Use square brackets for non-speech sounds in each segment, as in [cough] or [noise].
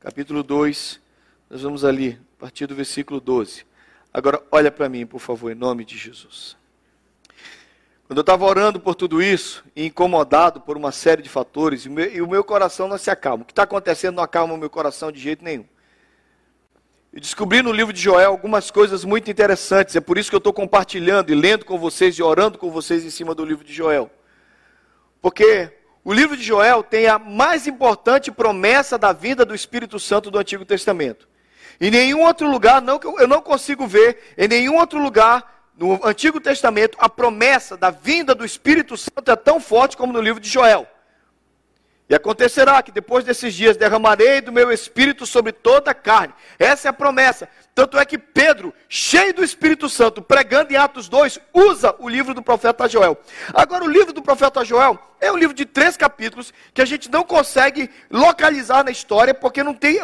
capítulo 2, nós vamos ali, a partir do versículo 12. Agora, olha para mim, por favor, em nome de Jesus. Quando eu estava orando por tudo isso, e incomodado por uma série de fatores, e o meu, e o meu coração não se acalma. O que está acontecendo não acalma o meu coração de jeito nenhum. Eu descobri no livro de Joel algumas coisas muito interessantes. É por isso que eu estou compartilhando e lendo com vocês e orando com vocês em cima do livro de Joel. Porque o livro de Joel tem a mais importante promessa da vinda do Espírito Santo do Antigo Testamento. Em nenhum outro lugar, não, eu não consigo ver, em nenhum outro lugar no Antigo Testamento, a promessa da vinda do Espírito Santo é tão forte como no livro de Joel. E acontecerá que depois desses dias derramarei do meu espírito sobre toda a carne. Essa é a promessa. Tanto é que Pedro, cheio do Espírito Santo, pregando em Atos 2, usa o livro do profeta Joel. Agora, o livro do profeta Joel é um livro de três capítulos que a gente não consegue localizar na história, porque não tem.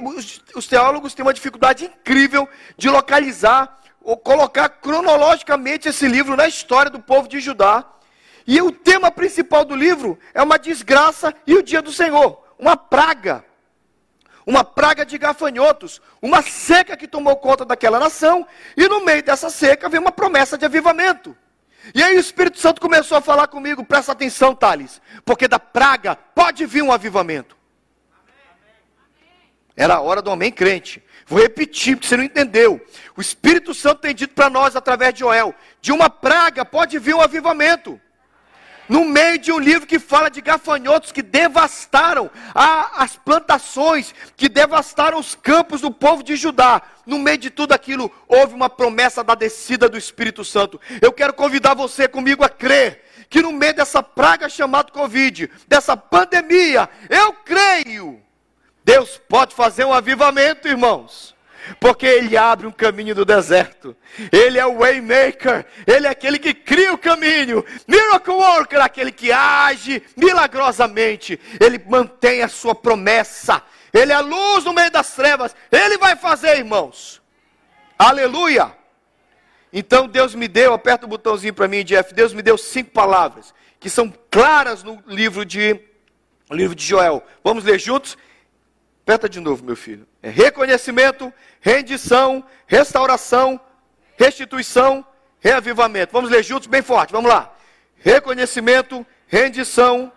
Os teólogos têm uma dificuldade incrível de localizar ou colocar cronologicamente esse livro na história do povo de Judá. E o tema principal do livro é uma desgraça e o dia do Senhor, uma praga. Uma praga de gafanhotos, uma seca que tomou conta daquela nação, e no meio dessa seca vem uma promessa de avivamento. E aí o Espírito Santo começou a falar comigo, presta atenção, Thales, porque da praga pode vir um avivamento. Era a hora do homem crente. Vou repetir, porque você não entendeu. O Espírito Santo tem dito para nós, através de Joel, de uma praga pode vir um avivamento. No meio de um livro que fala de gafanhotos que devastaram a, as plantações, que devastaram os campos do povo de Judá. No meio de tudo aquilo, houve uma promessa da descida do Espírito Santo. Eu quero convidar você comigo a crer que no meio dessa praga chamada Covid, dessa pandemia, eu creio Deus pode fazer um avivamento, irmãos. Porque Ele abre um caminho do deserto. Ele é o waymaker. Ele é aquele que cria o caminho. Miracle worker, aquele que age milagrosamente. Ele mantém a sua promessa. Ele é a luz no meio das trevas. Ele vai fazer, irmãos. Aleluia. Então Deus me deu, aperta o botãozinho para mim, Jeff. Deus me deu cinco palavras que são claras no livro de, no livro de Joel. Vamos ler juntos? Aperta de novo, meu filho. É reconhecimento, rendição, restauração, restituição, reavivamento. Vamos ler juntos, bem forte. Vamos lá. Reconhecimento, rendição,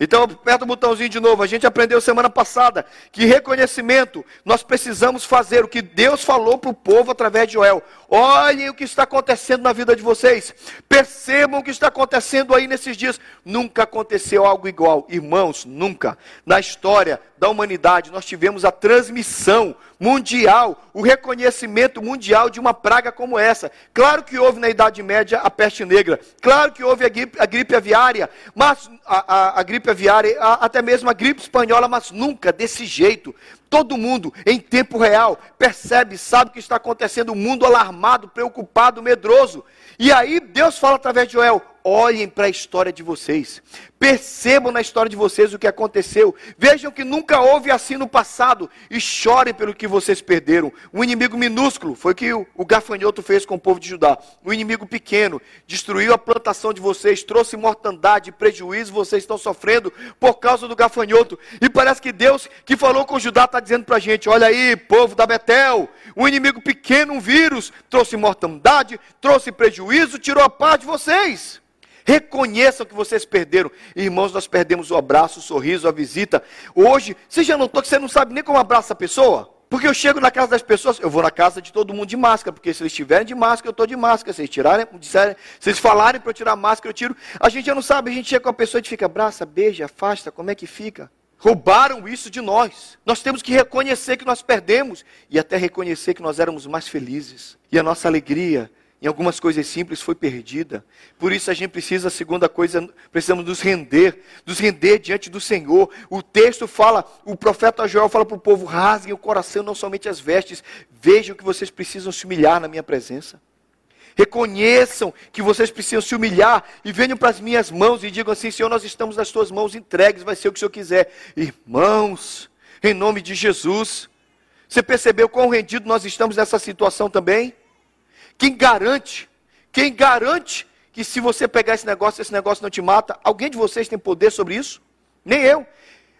Então, aperta o botãozinho de novo. A gente aprendeu semana passada que reconhecimento nós precisamos fazer o que Deus falou para o povo através de Joel. Olhem o que está acontecendo na vida de vocês. Percebam o que está acontecendo aí nesses dias. Nunca aconteceu algo igual, irmãos, nunca. Na história da humanidade, nós tivemos a transmissão mundial, o reconhecimento mundial de uma praga como essa. Claro que houve na Idade Média a peste negra, claro que houve a gripe, a gripe aviária, mas a, a, a gripe aviária, até mesmo a gripe espanhola, mas nunca desse jeito. Todo mundo, em tempo real, percebe, sabe o que está acontecendo, o mundo alarmado, preocupado, medroso. E aí Deus fala através de Joel: olhem para a história de vocês. Percebam na história de vocês o que aconteceu. Vejam que nunca houve assim no passado e chorem pelo que vocês perderam. Um inimigo minúsculo foi o que o, gafanhoto fez com o povo de Judá. Um inimigo pequeno destruiu a plantação de vocês, trouxe mortandade, prejuízo, vocês estão sofrendo por causa do gafanhoto. E parece que Deus que falou com Judá está dizendo para a gente: olha aí, povo da Betel, um inimigo pequeno, um vírus, trouxe mortandade, trouxe prejuízo, tirou a paz de vocês. Reconheçam que vocês perderam. Irmãos, nós perdemos o abraço, o sorriso, a visita. Hoje, você já notou que você não sabe nem como abraça a pessoa? Porque eu chego na casa das pessoas, eu vou na casa de todo mundo de máscara, porque se eles estiverem de máscara, eu estou de máscara. Se eles tirarem, disserem, se eles falarem para eu tirar a máscara, eu tiro. A gente já não sabe, a gente chega com a pessoa e fica, abraça, beija, afasta, como é que fica? Roubaram isso de nós. Nós temos que reconhecer que nós perdemos e até reconhecer que nós éramos mais felizes. E a nossa alegria em algumas coisas simples foi perdida. Por isso a gente precisa, a segunda coisa, precisamos nos render, nos render diante do Senhor. O texto fala, o profeta Joel fala para o povo: rasguem o coração, não somente as vestes. Vejam que vocês precisam se humilhar na minha presença. Reconheçam que vocês precisam se humilhar e venham para as minhas mãos e digam assim: Senhor, nós estamos nas tuas mãos entregues, vai ser o que o Senhor quiser. Irmãos, em nome de Jesus, você percebeu quão rendido nós estamos nessa situação também? Quem garante? Quem garante que se você pegar esse negócio, esse negócio não te mata? Alguém de vocês tem poder sobre isso? Nem eu.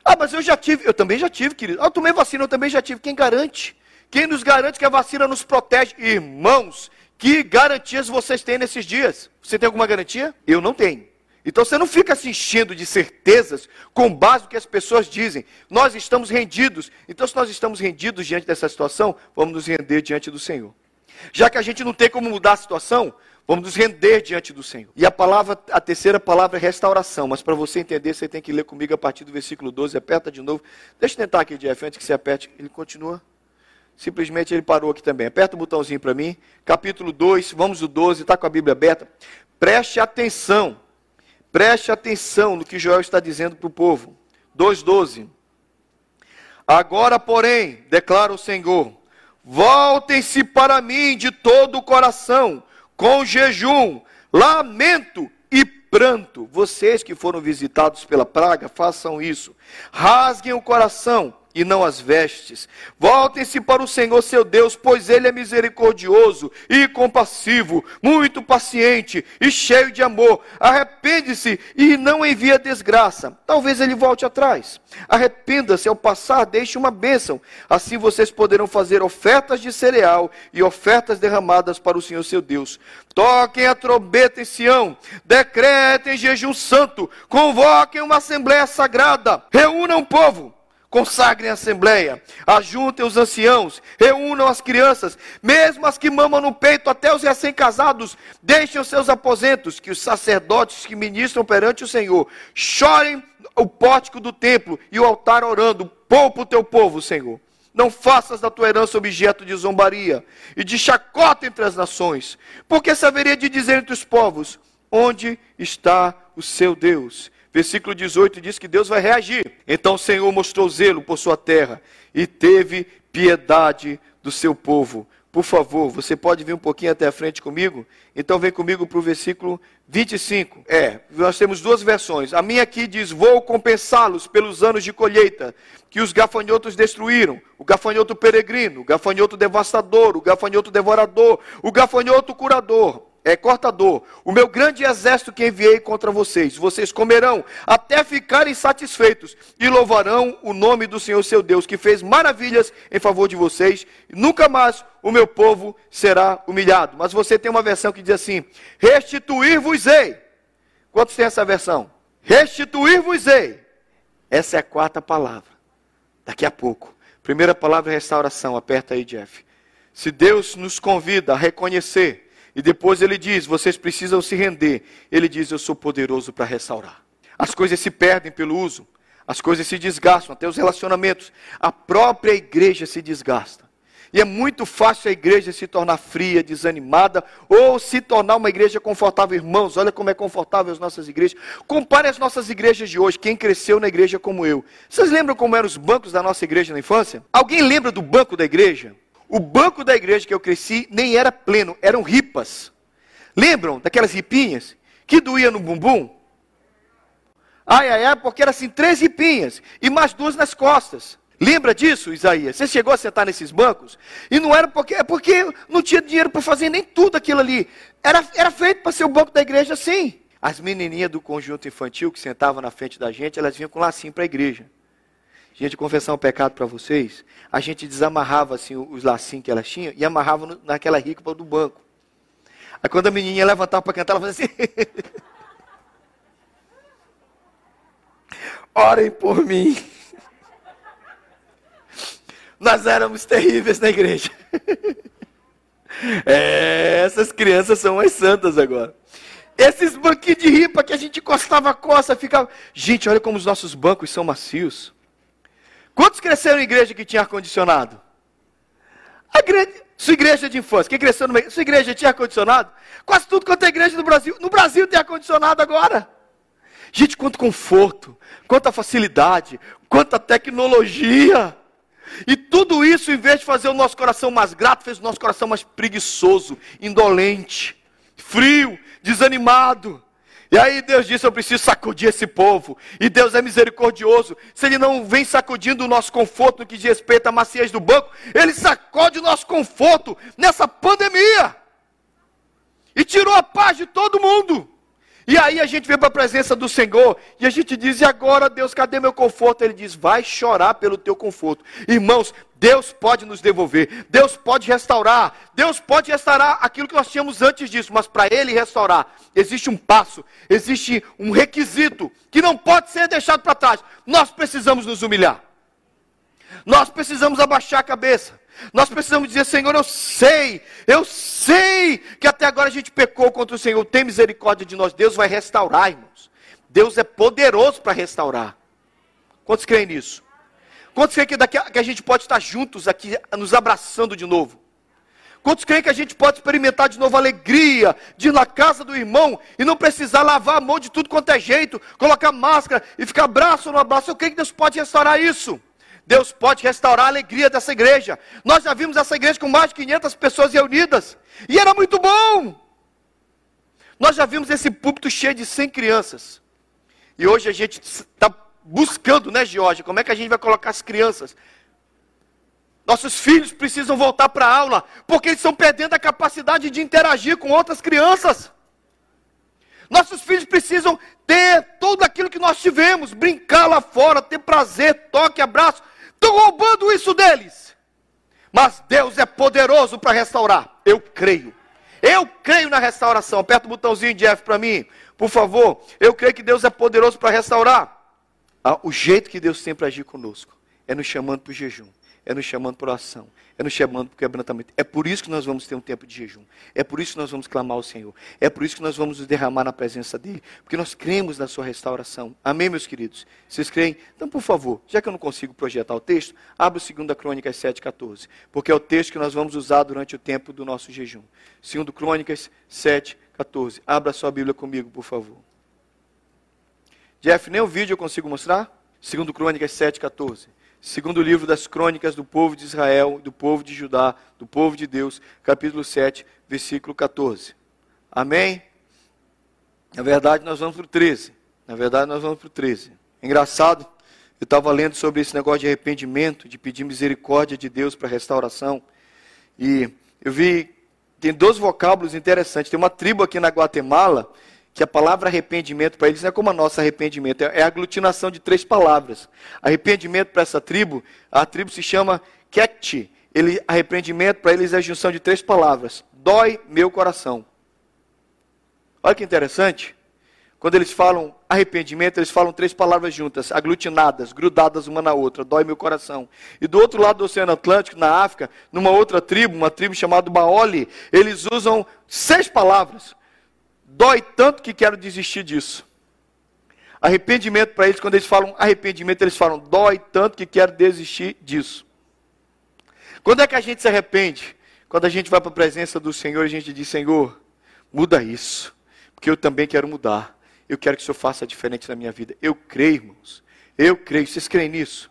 Ah, mas eu já tive. Eu também já tive, querido. Ah, eu tomei vacina, eu também já tive. Quem garante? Quem nos garante que a vacina nos protege? Irmãos, que garantias vocês têm nesses dias? Você tem alguma garantia? Eu não tenho. Então você não fica se enchendo de certezas com base no que as pessoas dizem. Nós estamos rendidos. Então, se nós estamos rendidos diante dessa situação, vamos nos render diante do Senhor. Já que a gente não tem como mudar a situação, vamos nos render diante do Senhor. E a palavra, a terceira palavra é restauração. Mas para você entender, você tem que ler comigo a partir do versículo 12. Aperta de novo. Deixa eu tentar aqui, Jeff, antes que você aperte. Ele continua. Simplesmente ele parou aqui também. Aperta o botãozinho para mim. Capítulo 2, vamos o 12, está com a Bíblia aberta. Preste atenção. Preste atenção no que Joel está dizendo para o povo. 2,12. Agora, porém, declara o Senhor, voltem-se para mim de todo o coração, com jejum, lamento e pranto. Vocês que foram visitados pela praga, façam isso. Rasguem o coração e não as vestes. Voltem-se para o Senhor seu Deus, pois ele é misericordioso e compassivo, muito paciente e cheio de amor. Arrepende-se e não envia desgraça. Talvez ele volte atrás. Arrependa-se ao passar, deixe uma bênção. Assim vocês poderão fazer ofertas de cereal e ofertas derramadas para o Senhor seu Deus. Toquem a trombeta em Sião, decretem jejum santo, convoquem uma assembleia sagrada, reúnam o povo Consagrem a assembleia, ajuntem os anciãos, reúnam as crianças, mesmo as que mamam no peito, até os recém-casados, deixem os seus aposentos, que os sacerdotes que ministram perante o Senhor chorem o pórtico do templo e o altar orando, poupa o teu povo, Senhor. Não faças da tua herança objeto de zombaria e de chacota entre as nações, porque saberia de dizer entre os povos: onde está o seu Deus? Versículo 18 diz que Deus vai reagir. Então o Senhor mostrou zelo por sua terra e teve piedade do seu povo. Por favor, você pode vir um pouquinho até a frente comigo? Então vem comigo para o versículo 25. É, nós temos duas versões. A minha aqui diz: Vou compensá-los pelos anos de colheita que os gafanhotos destruíram. O gafanhoto peregrino, o gafanhoto devastador, o gafanhoto devorador, o gafanhoto curador é, cortador, o meu grande exército que enviei contra vocês. Vocês comerão até ficarem satisfeitos e louvarão o nome do Senhor seu Deus, que fez maravilhas em favor de vocês. Nunca mais o meu povo será humilhado. Mas você tem uma versão que diz assim: restituir-vos-ei. Quantos tem essa versão? Restituir-vos-ei. Essa é a quarta palavra. Daqui a pouco. Primeira palavra é restauração. Aperta aí, Jeff. Se Deus nos convida a reconhecer e depois ele diz: vocês precisam se render. Ele diz: eu sou poderoso para restaurar. As coisas se perdem pelo uso, as coisas se desgastam, até os relacionamentos. A própria igreja se desgasta. E é muito fácil a igreja se tornar fria, desanimada, ou se tornar uma igreja confortável. Irmãos, olha como é confortável as nossas igrejas. Compare as nossas igrejas de hoje, quem cresceu na igreja como eu. Vocês lembram como eram os bancos da nossa igreja na infância? Alguém lembra do banco da igreja? O banco da igreja que eu cresci nem era pleno, eram ripas. Lembram daquelas ripinhas que doía no bumbum? Ai, ai, ai, porque era assim, três ripinhas e mais duas nas costas. Lembra disso, Isaías? Você chegou a sentar nesses bancos? E não era porque, é porque não tinha dinheiro para fazer nem tudo aquilo ali. Era, era feito para ser o banco da igreja assim. As menininhas do conjunto infantil que sentavam na frente da gente, elas vinham com lacinho para a igreja. Gente, confessar um pecado para vocês. A gente desamarrava assim os lacinhos que elas tinham e amarrava no, naquela rica do banco. Aí quando a menininha levantava para cantar, ela fazia assim. [laughs] Orem por mim. Nós éramos terríveis na igreja. [laughs] É, essas crianças são as santas agora. Esses banquinhos de ripa que a gente encostava a costa, ficava. Gente, olha como os nossos bancos são macios. Quantos cresceram em igreja que tinha ar-condicionado? Igreja, sua igreja de infância, quem cresceu numa sua igreja tinha ar-condicionado? Quase tudo quanto é igreja no Brasil. No Brasil tem ar-condicionado agora. Gente, quanto conforto, quanta facilidade, quanta tecnologia. E tudo isso, em vez de fazer o nosso coração mais grato, fez o nosso coração mais preguiçoso, indolente, frio, desanimado. E aí Deus disse: Eu preciso sacudir esse povo. E Deus é misericordioso. Se Ele não vem sacudindo o nosso conforto no que diz respeito à maciez do banco, Ele sacode o nosso conforto nessa pandemia. E tirou a paz de todo mundo. E aí a gente vem para a presença do Senhor e a gente diz: e agora, Deus, cadê meu conforto? Ele diz: vai chorar pelo teu conforto. Irmãos, Deus pode nos devolver, Deus pode restaurar, Deus pode restaurar aquilo que nós tínhamos antes disso, mas para Ele restaurar, existe um passo, existe um requisito que não pode ser deixado para trás. Nós precisamos nos humilhar, nós precisamos abaixar a cabeça. Nós precisamos dizer, Senhor, eu sei, eu sei que até agora a gente pecou contra o Senhor. Tem misericórdia de nós. Deus vai restaurar, irmãos. Deus é poderoso para restaurar. Quantos creem nisso? Quantos creem que, daqui a, que a gente pode estar juntos aqui, nos abraçando de novo? Quantos creem que a gente pode experimentar de novo a alegria de ir na casa do irmão e não precisar lavar a mão de tudo quanto é jeito, colocar máscara e ficar abraço no abraço? Eu creio que Deus pode restaurar isso. Deus pode restaurar a alegria dessa igreja. Nós já vimos essa igreja com mais de 500 pessoas reunidas. E era muito bom. Nós já vimos esse púlpito cheio de 100 crianças. E hoje a gente está buscando, né, Georgia? Como é que a gente vai colocar as crianças? Nossos filhos precisam voltar para a aula, porque eles estão perdendo a capacidade de interagir com outras crianças. Nossos filhos precisam ter tudo aquilo que nós tivemos, brincar lá fora, ter prazer, toque, abraço. Estão roubando isso deles. Mas Deus é poderoso para restaurar. Eu creio. Eu creio na restauração. Aperta o botãozinho de F para mim, por favor. Eu creio que Deus é poderoso para restaurar. Ah, o jeito que Deus tem para agir conosco é nos chamando para o jejum é nos chamando por ação, é nos chamando por quebrantamento. É por isso que nós vamos ter um tempo de jejum. É por isso que nós vamos clamar ao Senhor. É por isso que nós vamos nos derramar na presença dEle. Porque nós cremos na sua restauração. Amém, meus queridos? Vocês creem? Então, por favor, já que eu não consigo projetar o texto, abra o 2 Crônicas 7,14. Porque é o texto que nós vamos usar durante o tempo do nosso jejum. 2 Crônicas 7,14. Abra a sua Bíblia comigo, por favor. Jeff, nem o vídeo eu consigo mostrar? 2 Crônicas 7,14. Segundo livro das crônicas do povo de Israel, do povo de Judá, do povo de Deus, capítulo 7, versículo 14. Amém? Na verdade, nós vamos para o 13. Na verdade, nós vamos para o 13. engraçado, eu estava lendo sobre esse negócio de arrependimento, de pedir misericórdia de Deus para restauração. E eu vi, tem dois vocábulos interessantes. Tem uma tribo aqui na Guatemala que a palavra arrependimento para eles não é como a nossa arrependimento, é a aglutinação de três palavras. Arrependimento para essa tribo, a tribo se chama Ket. Ele, arrependimento para eles é a junção de três palavras. Dói meu coração. Olha que interessante. Quando eles falam arrependimento, eles falam três palavras juntas, aglutinadas, grudadas uma na outra, dói meu coração. E do outro lado do Oceano Atlântico, na África, numa outra tribo, uma tribo chamada Baoli, eles usam seis palavras, Dói tanto que quero desistir disso. Arrependimento para eles, quando eles falam arrependimento, eles falam dói tanto que quero desistir disso. Quando é que a gente se arrepende? Quando a gente vai para a presença do Senhor a gente diz: Senhor, muda isso, porque eu também quero mudar. Eu quero que o Senhor faça diferente na minha vida. Eu creio, irmãos. Eu creio. Vocês creem nisso?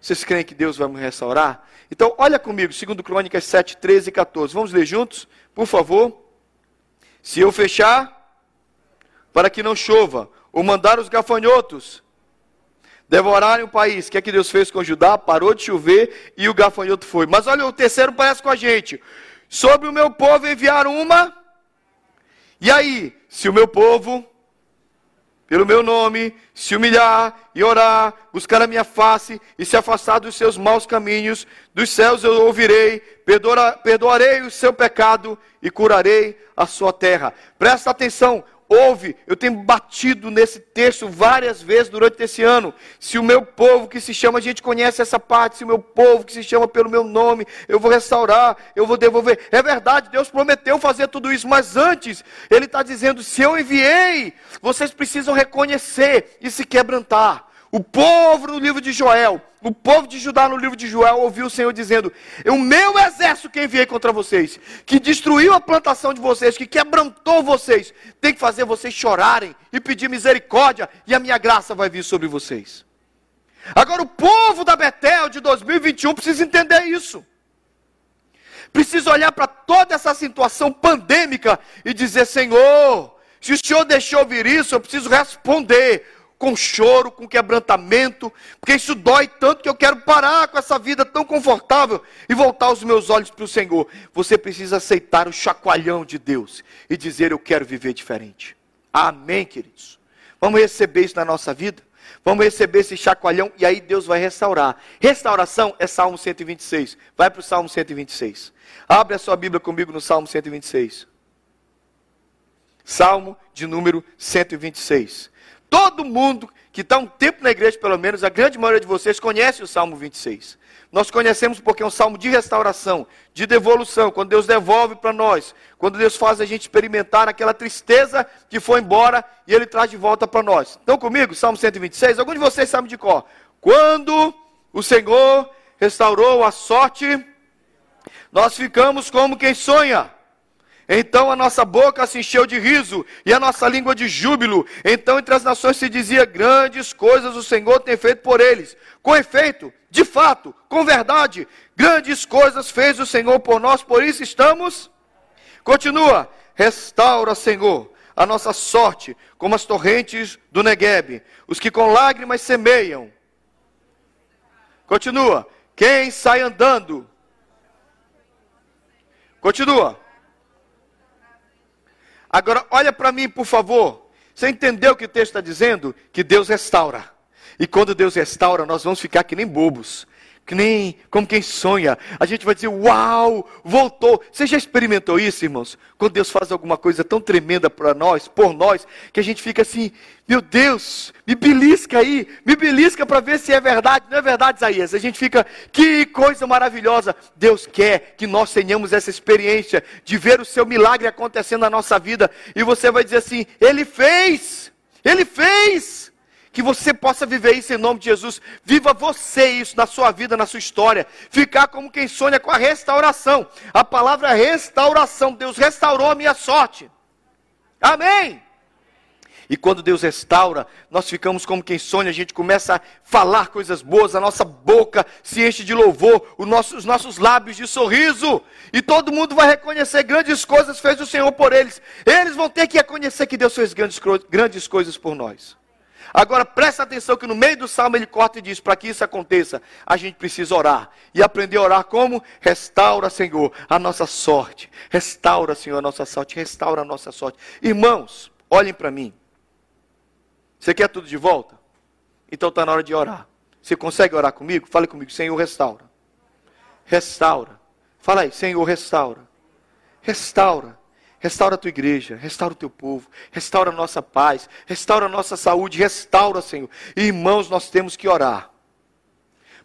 Vocês creem que Deus vai me restaurar? Então, olha comigo, 2 Crônicas 7, 13 e 14. Vamos ler juntos, por favor. Se eu fechar, para que não chova, ou mandar os gafanhotos devorarem o país. O que é que Deus fez com Judá? Parou de chover e o gafanhoto foi. Mas olha, o terceiro parece com a gente. Sobre o meu povo enviar uma. E aí, se o meu povo, pelo meu nome, se humilhar e orar, buscar a minha face e se afastar dos seus maus caminhos, dos céus eu ouvirei, perdoarei o seu pecado e curarei a sua terra. Presta atenção, ouve, eu tenho batido nesse texto várias vezes durante esse ano. Se o meu povo que se chama, a gente conhece essa parte, se o meu povo que se chama pelo meu nome, eu vou restaurar, eu vou devolver. É verdade, Deus prometeu fazer tudo isso, mas antes, Ele está dizendo: se eu enviei, vocês precisam reconhecer e se quebrantar. O povo no livro de Joel, o povo de Judá no livro de Joel ouviu o Senhor dizendo: O meu exército que enviei contra vocês, que destruiu a plantação de vocês, que quebrantou vocês, tem que fazer vocês chorarem e pedir misericórdia, e a minha graça vai vir sobre vocês. Agora, o povo da Betel de 2021 precisa entender isso. Precisa olhar para toda essa situação pandêmica e dizer: Senhor, se o Senhor deixou vir isso, eu preciso responder com choro, com quebrantamento, porque isso dói tanto que eu quero parar com essa vida tão confortável e voltar os meus olhos para o Senhor. Você precisa aceitar o chacoalhão de Deus e dizer: Eu quero viver diferente. Amém, queridos? Vamos receber isso na nossa vida? Vamos receber esse chacoalhão e aí Deus vai restaurar. Restauração é Salmo 126. Vai para o Salmo 126. Abre a sua Bíblia comigo no Salmo 126. Salmo de número 126. Todo mundo que está um tempo na igreja, pelo menos, a grande maioria de vocês conhece o Salmo 26. Nós conhecemos porque é um salmo de restauração, de devolução, quando Deus devolve para nós, quando Deus faz a gente experimentar aquela tristeza que foi embora e Ele traz de volta para nós. Então, comigo, Salmo 126, algum de vocês sabe de cor. Quando o Senhor restaurou a sorte, nós ficamos como quem sonha. Então a nossa boca se encheu de riso e a nossa língua de júbilo. Então entre as nações se dizia: grandes coisas o Senhor tem feito por eles. Com efeito, de fato, com verdade, grandes coisas fez o Senhor por nós, por isso estamos. Continua: restaura, Senhor, a nossa sorte, como as torrentes do Negueb, os que com lágrimas semeiam. Continua: quem sai andando. Continua Agora, olha para mim, por favor. Você entendeu o que o texto está dizendo? Que Deus restaura. E quando Deus restaura, nós vamos ficar que nem bobos que nem como quem sonha. A gente vai dizer, uau, voltou. Você já experimentou isso, irmãos? Quando Deus faz alguma coisa tão tremenda para nós, por nós, que a gente fica assim, meu Deus, me belisca aí, me belisca para ver se é verdade. Não é verdade, Isaías? A gente fica, que coisa maravilhosa. Deus quer que nós tenhamos essa experiência de ver o seu milagre acontecendo na nossa vida. E você vai dizer assim, Ele fez, Ele fez que você possa viver isso em nome de Jesus. Viva você isso na sua vida, na sua história. Ficar como quem sonha com a restauração. A palavra restauração. Deus restaurou a minha sorte. Amém. E quando Deus restaura, nós ficamos como quem sonha, a gente começa a falar coisas boas, a nossa boca se enche de louvor, nosso, os nossos lábios de sorriso, e todo mundo vai reconhecer grandes coisas fez o Senhor por eles. Eles vão ter que reconhecer que Deus fez grandes, grandes coisas por nós. Agora presta atenção que no meio do salmo ele corta e diz: para que isso aconteça, a gente precisa orar. E aprender a orar como? Restaura, Senhor, a nossa sorte. Restaura, Senhor, a nossa sorte. Restaura a nossa sorte. Irmãos, olhem para mim. Você quer tudo de volta? Então está na hora de orar. Você consegue orar comigo? Fale comigo, Senhor, restaura. Restaura. Fala aí, Senhor, restaura. Restaura. Restaura a tua igreja, restaura o teu povo, restaura a nossa paz, restaura a nossa saúde, restaura, Senhor. irmãos, nós temos que orar.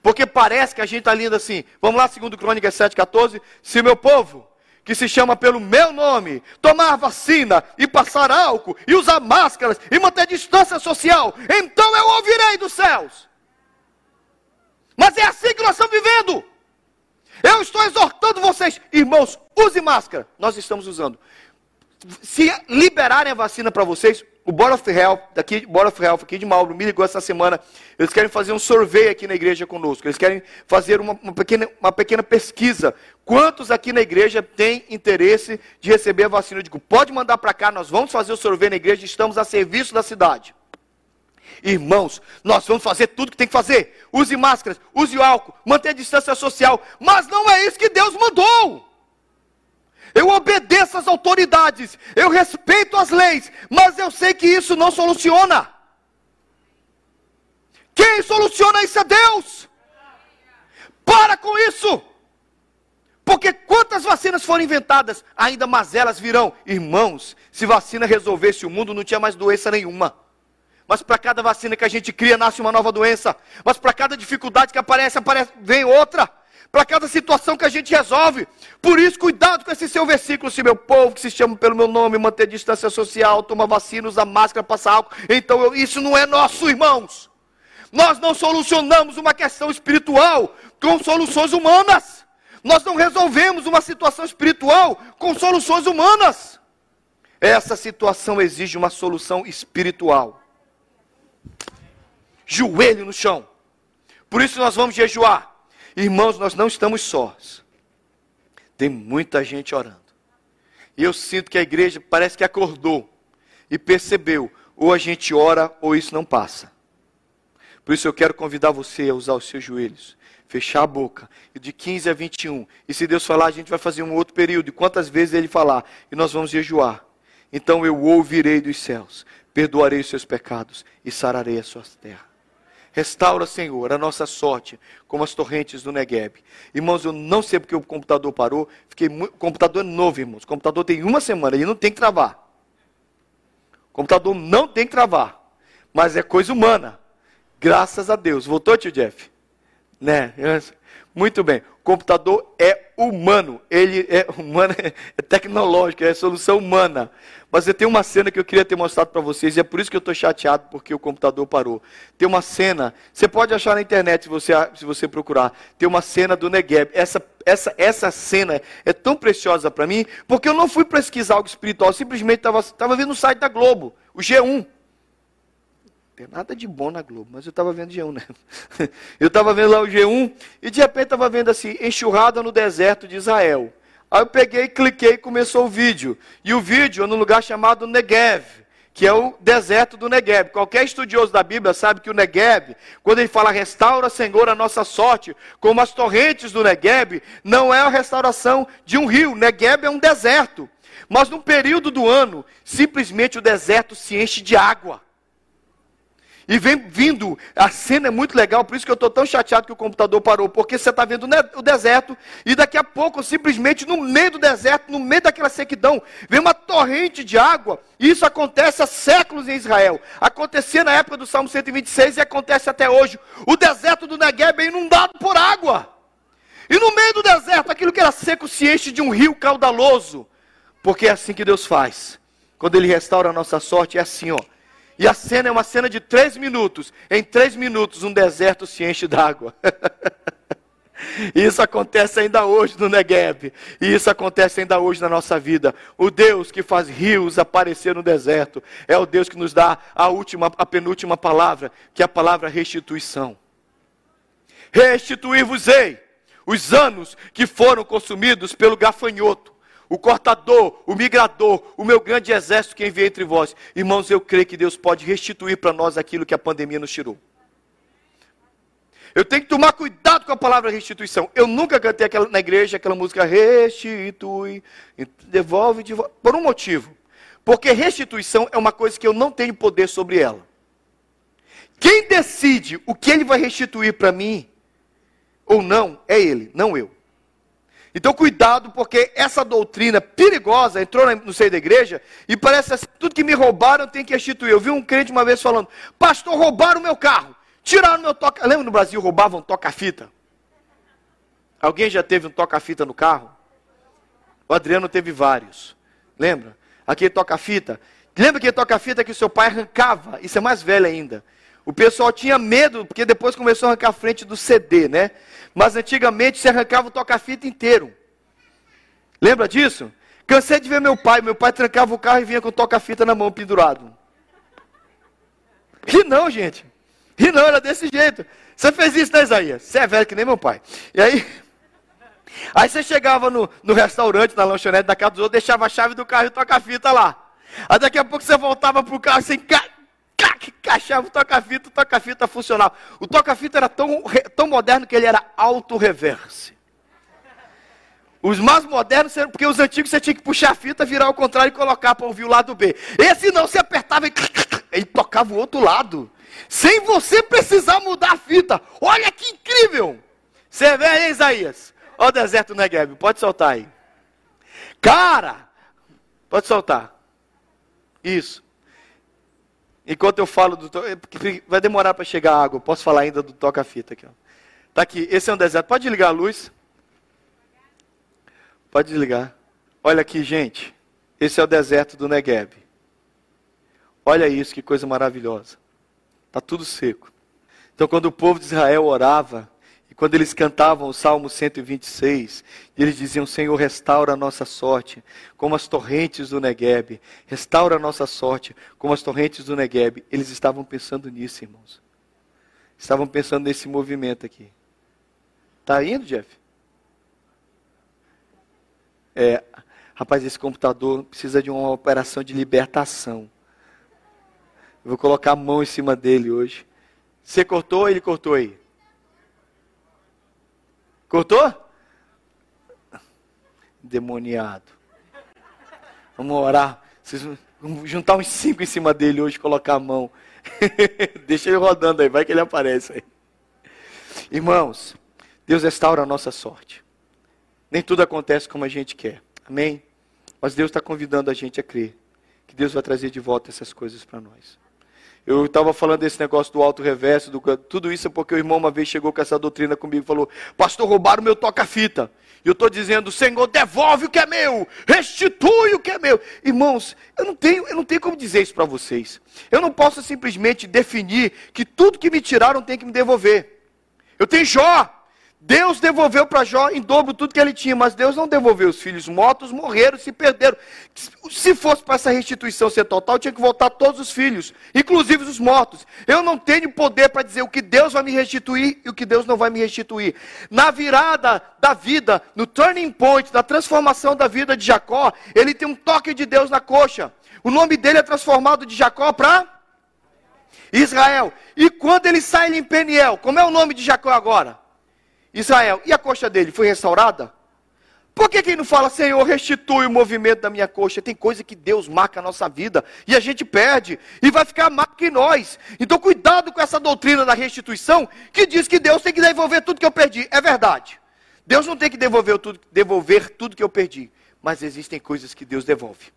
Porque parece que a gente está lendo assim. Vamos lá, segundo Crônicas 7,14. Se meu povo, que se chama pelo meu nome, tomar vacina e passar álcool e usar máscaras e manter distância social, então eu ouvirei dos céus. Mas é assim que nós estamos vivendo. Eu estou exortando vocês, irmãos, use máscara. Nós estamos usando se liberarem a vacina para vocês, o Board of Health, daqui, Board of Health aqui de Mauro, me ligou essa semana, eles querem fazer um survey aqui na igreja conosco, eles querem fazer uma, uma, pequena, uma pequena pesquisa. Quantos aqui na igreja têm interesse de receber a vacina? Eu digo, pode mandar para cá, nós vamos fazer o survey na igreja, estamos a serviço da cidade. Irmãos, nós vamos fazer tudo que tem que fazer. Use máscaras, use álcool, mantenha a distância social, mas não é isso que Deus mandou eu obedeço às autoridades, eu respeito as leis, mas eu sei que isso não soluciona. Quem soluciona isso é Deus. Para com isso. Porque quantas vacinas foram inventadas, ainda mais elas virão. Irmãos, se vacina resolvesse o mundo, não tinha mais doença nenhuma. Mas para cada vacina que a gente cria, nasce uma nova doença. Mas para cada dificuldade que aparece, aparece, vem outra para cada situação que a gente resolve. Por isso, cuidado com esse seu versículo. Se meu povo, que se chama pelo meu nome, manter distância social, toma vacina, usa máscara, passa álcool. Então, eu, isso não é nosso, irmãos. Nós não solucionamos uma questão espiritual com soluções humanas. Nós não resolvemos uma situação espiritual com soluções humanas. Essa situação exige uma solução espiritual. Joelho no chão. Por isso nós vamos jejuar. Irmãos, nós não estamos sós. Tem muita gente orando. E eu sinto que a igreja parece que acordou e percebeu: ou a gente ora ou isso não passa. Por isso eu quero convidar você a usar os seus joelhos, fechar a boca, e de 15 a 21. E se Deus falar, a gente vai fazer um outro período, e quantas vezes Ele falar, e nós vamos jejuar. então eu ouvirei dos céus, perdoarei os seus pecados e sararei as suas terras. Restaura, Senhor, a nossa sorte, como as torrentes do Negueb. Irmãos, eu não sei porque o computador parou. Fiquei muito... O computador é novo, irmãos. O computador tem uma semana e não tem que travar. O computador não tem que travar. Mas é coisa humana. Graças a Deus. Voltou, tio Jeff? Né? Muito bem. O computador é humano. Ele é [laughs] humano, é tecnológico, é solução humana. Mas tem uma cena que eu queria ter mostrado para vocês, e é por isso que eu estou chateado, porque o computador parou. Tem uma cena, você pode achar na internet se você, se você procurar. Tem uma cena do Negev. Essa, essa, essa cena é tão preciosa para mim, porque eu não fui pesquisar algo espiritual, simplesmente estava vendo no site da Globo, o G1 tem nada de bom na Globo, mas eu estava vendo G1, né? [laughs] Eu estava vendo lá o G1 e de repente estava vendo assim, enxurrada no deserto de Israel. Aí eu peguei, cliquei e começou o vídeo. E o vídeo é num lugar chamado Negev, que é o deserto do Negev. Qualquer estudioso da Bíblia sabe que o Negev, quando ele fala restaura, Senhor, a nossa sorte, como as torrentes do Negev, não é a restauração de um rio. Negev é um deserto. Mas num período do ano, simplesmente o deserto se enche de água. E vem vindo, a cena é muito legal, por isso que eu estou tão chateado que o computador parou, porque você está vendo o deserto, e daqui a pouco, simplesmente no meio do deserto, no meio daquela sequidão, vem uma torrente de água, e isso acontece há séculos em Israel. Acontecia na época do Salmo 126 e acontece até hoje. O deserto do Negev é inundado por água. E no meio do deserto, aquilo que era seco se enche de um rio caudaloso. Porque é assim que Deus faz. Quando Ele restaura a nossa sorte, é assim, ó. E a cena é uma cena de três minutos. Em três minutos, um deserto se enche d'água. [laughs] Isso acontece ainda hoje no Negev. E isso acontece ainda hoje na nossa vida. O Deus que faz rios aparecer no deserto é o Deus que nos dá a última, a penúltima palavra, que é a palavra restituição. Restituir-vos-ei os anos que foram consumidos pelo gafanhoto o cortador, o migrador, o meu grande exército que enviei entre vós. Irmãos, eu creio que Deus pode restituir para nós aquilo que a pandemia nos tirou. Eu tenho que tomar cuidado com a palavra restituição. Eu nunca cantei aquela, na igreja aquela música restitui, devolve, devolve, por um motivo. Porque restituição é uma coisa que eu não tenho poder sobre ela. Quem decide o que ele vai restituir para mim ou não é ele, não eu. Então, cuidado, porque essa doutrina perigosa entrou no seio da igreja e parece assim: tudo que me roubaram tem que restituir. Eu vi um crente uma vez falando: Pastor, roubaram o meu carro, tiraram meu toca. Lembra no Brasil roubavam toca-fita? Alguém já teve um toca-fita no carro? O Adriano teve vários. Lembra? Aquele toca-fita. Lembra aquele toca-fita que seu pai arrancava? Isso é mais velho ainda. O pessoal tinha medo, porque depois começou a arrancar a frente do CD, né? Mas antigamente se arrancava o toca-fita inteiro. Lembra disso? Cansei de ver meu pai. Meu pai trancava o carro e vinha com o toca-fita na mão pendurado. Ri não, gente. Ri não, era desse jeito. Você fez isso, né, Isaías? Você é velho que nem meu pai. E aí, [laughs] aí você chegava no, no restaurante, na lanchonete da casa dos outros, deixava a chave do carro e toca-fita lá. Aí daqui a pouco você voltava pro carro assim, encaixava o toca-fita, o toca-fita funcionava. O toca-fita era tão, tão moderno que ele era auto-reverse. Os mais modernos, porque os antigos você tinha que puxar a fita, virar ao contrário e colocar para ouvir o lado B. Esse não, você apertava e ele tocava o outro lado. Sem você precisar mudar a fita. Olha que incrível! Você vê aí, Isaías? Olha o deserto Negev, pode soltar aí. Cara, pode soltar. Isso. Enquanto eu falo do. Vai demorar para chegar a água. Posso falar ainda do toca-fita aqui. Está aqui. Esse é um deserto. Pode desligar a luz? Pode desligar. Olha aqui, gente. Esse é o deserto do Negev. Olha isso, que coisa maravilhosa. Está tudo seco. Então, quando o povo de Israel orava, quando eles cantavam o Salmo 126, eles diziam: Senhor, restaura a nossa sorte, como as torrentes do Negueb. Restaura a nossa sorte, como as torrentes do Negueb. Eles estavam pensando nisso, irmãos. Estavam pensando nesse movimento aqui. Está indo, Jeff? É, rapaz, esse computador precisa de uma operação de libertação. Eu vou colocar a mão em cima dele hoje. Você cortou ou ele cortou aí? Cortou? Demoniado. Vamos orar. Vocês vão juntar uns cinco em cima dele hoje, colocar a mão. [laughs] Deixa ele rodando aí, vai que ele aparece aí. Irmãos, Deus restaura a nossa sorte. Nem tudo acontece como a gente quer. Amém? Mas Deus está convidando a gente a crer que Deus vai trazer de volta essas coisas para nós. Eu estava falando desse negócio do alto reverso, do, tudo isso é porque o irmão uma vez chegou com essa doutrina comigo e falou: Pastor, roubaram meu toca-fita. E eu estou dizendo: Senhor, devolve o que é meu, restitui o que é meu. Irmãos, eu não tenho, eu não tenho como dizer isso para vocês. Eu não posso simplesmente definir que tudo que me tiraram tem que me devolver. Eu tenho Jó. Deus devolveu para Jó em dobro tudo que ele tinha, mas Deus não devolveu. Os filhos mortos morreram, se perderam. Se fosse para essa restituição ser total, tinha que voltar todos os filhos, inclusive os mortos. Eu não tenho poder para dizer o que Deus vai me restituir e o que Deus não vai me restituir. Na virada da vida, no turning point, na transformação da vida de Jacó, ele tem um toque de Deus na coxa. O nome dele é transformado de Jacó para Israel. E quando ele sai em Peniel, como é o nome de Jacó agora? Israel, e a coxa dele foi restaurada? Por que quem não fala, Senhor, restitui o movimento da minha coxa? Tem coisa que Deus marca a nossa vida e a gente perde e vai ficar marca em nós. Então, cuidado com essa doutrina da restituição que diz que Deus tem que devolver tudo que eu perdi. É verdade. Deus não tem que devolver tudo, devolver tudo que eu perdi, mas existem coisas que Deus devolve.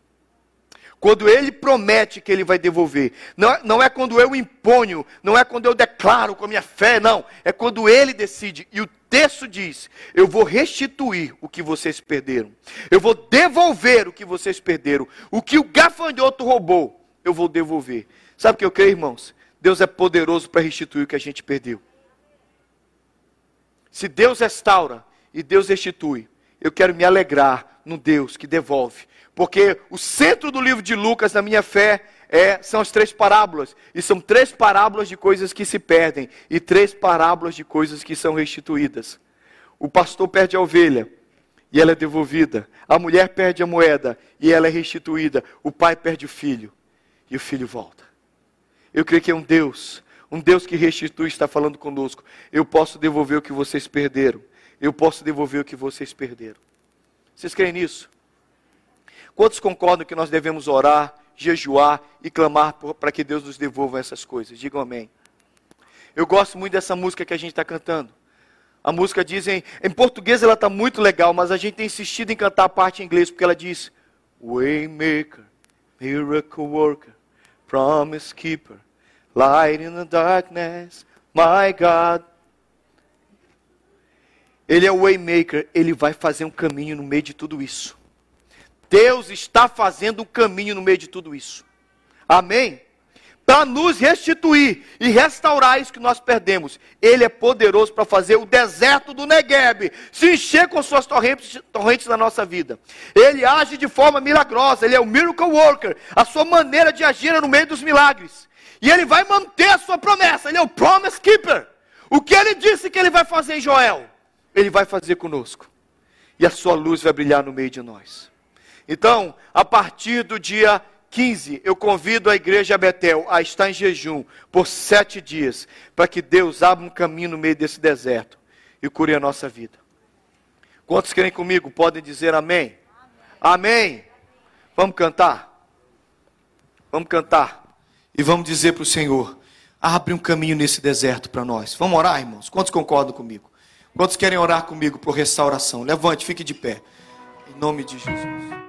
Quando ele promete que ele vai devolver, não é, não é quando eu imponho, não é quando eu declaro com a minha fé, não. É quando ele decide. E o texto diz: Eu vou restituir o que vocês perderam. Eu vou devolver o que vocês perderam. O que o gafanhoto roubou, eu vou devolver. Sabe o que eu creio, irmãos? Deus é poderoso para restituir o que a gente perdeu. Se Deus restaura e Deus restitui, eu quero me alegrar no Deus que devolve. Porque o centro do livro de Lucas, na minha fé, é, são as três parábolas. E são três parábolas de coisas que se perdem e três parábolas de coisas que são restituídas. O pastor perde a ovelha e ela é devolvida. A mulher perde a moeda e ela é restituída. O pai perde o filho e o filho volta. Eu creio que é um Deus, um Deus que restitui, está falando conosco. Eu posso devolver o que vocês perderam. Eu posso devolver o que vocês perderam. Vocês creem nisso? Quantos concordam que nós devemos orar, jejuar e clamar para que Deus nos devolva essas coisas? Digam amém. Eu gosto muito dessa música que a gente está cantando. A música diz em, em português ela está muito legal, mas a gente tem insistido em cantar a parte em inglês porque ela diz Waymaker, Miracle Worker, Promise Keeper, Light in the Darkness, My God. Ele é o Waymaker, ele vai fazer um caminho no meio de tudo isso. Deus está fazendo um caminho no meio de tudo isso. Amém? Para nos restituir e restaurar isso que nós perdemos. Ele é poderoso para fazer o deserto do Negueb se encher com suas torrentes, torrentes na nossa vida. Ele age de forma milagrosa, ele é o miracle worker. A sua maneira de agir é no meio dos milagres. E ele vai manter a sua promessa, ele é o promise keeper. O que ele disse que ele vai fazer em Joel, ele vai fazer conosco. E a sua luz vai brilhar no meio de nós. Então, a partir do dia 15, eu convido a igreja Betel a estar em jejum por sete dias, para que Deus abra um caminho no meio desse deserto e cure a nossa vida. Quantos querem comigo? Podem dizer amém? Amém. amém. Vamos cantar? Vamos cantar. E vamos dizer para o Senhor: abre um caminho nesse deserto para nós. Vamos orar, irmãos? Quantos concordam comigo? Quantos querem orar comigo por restauração? Levante, fique de pé. Em nome de Jesus.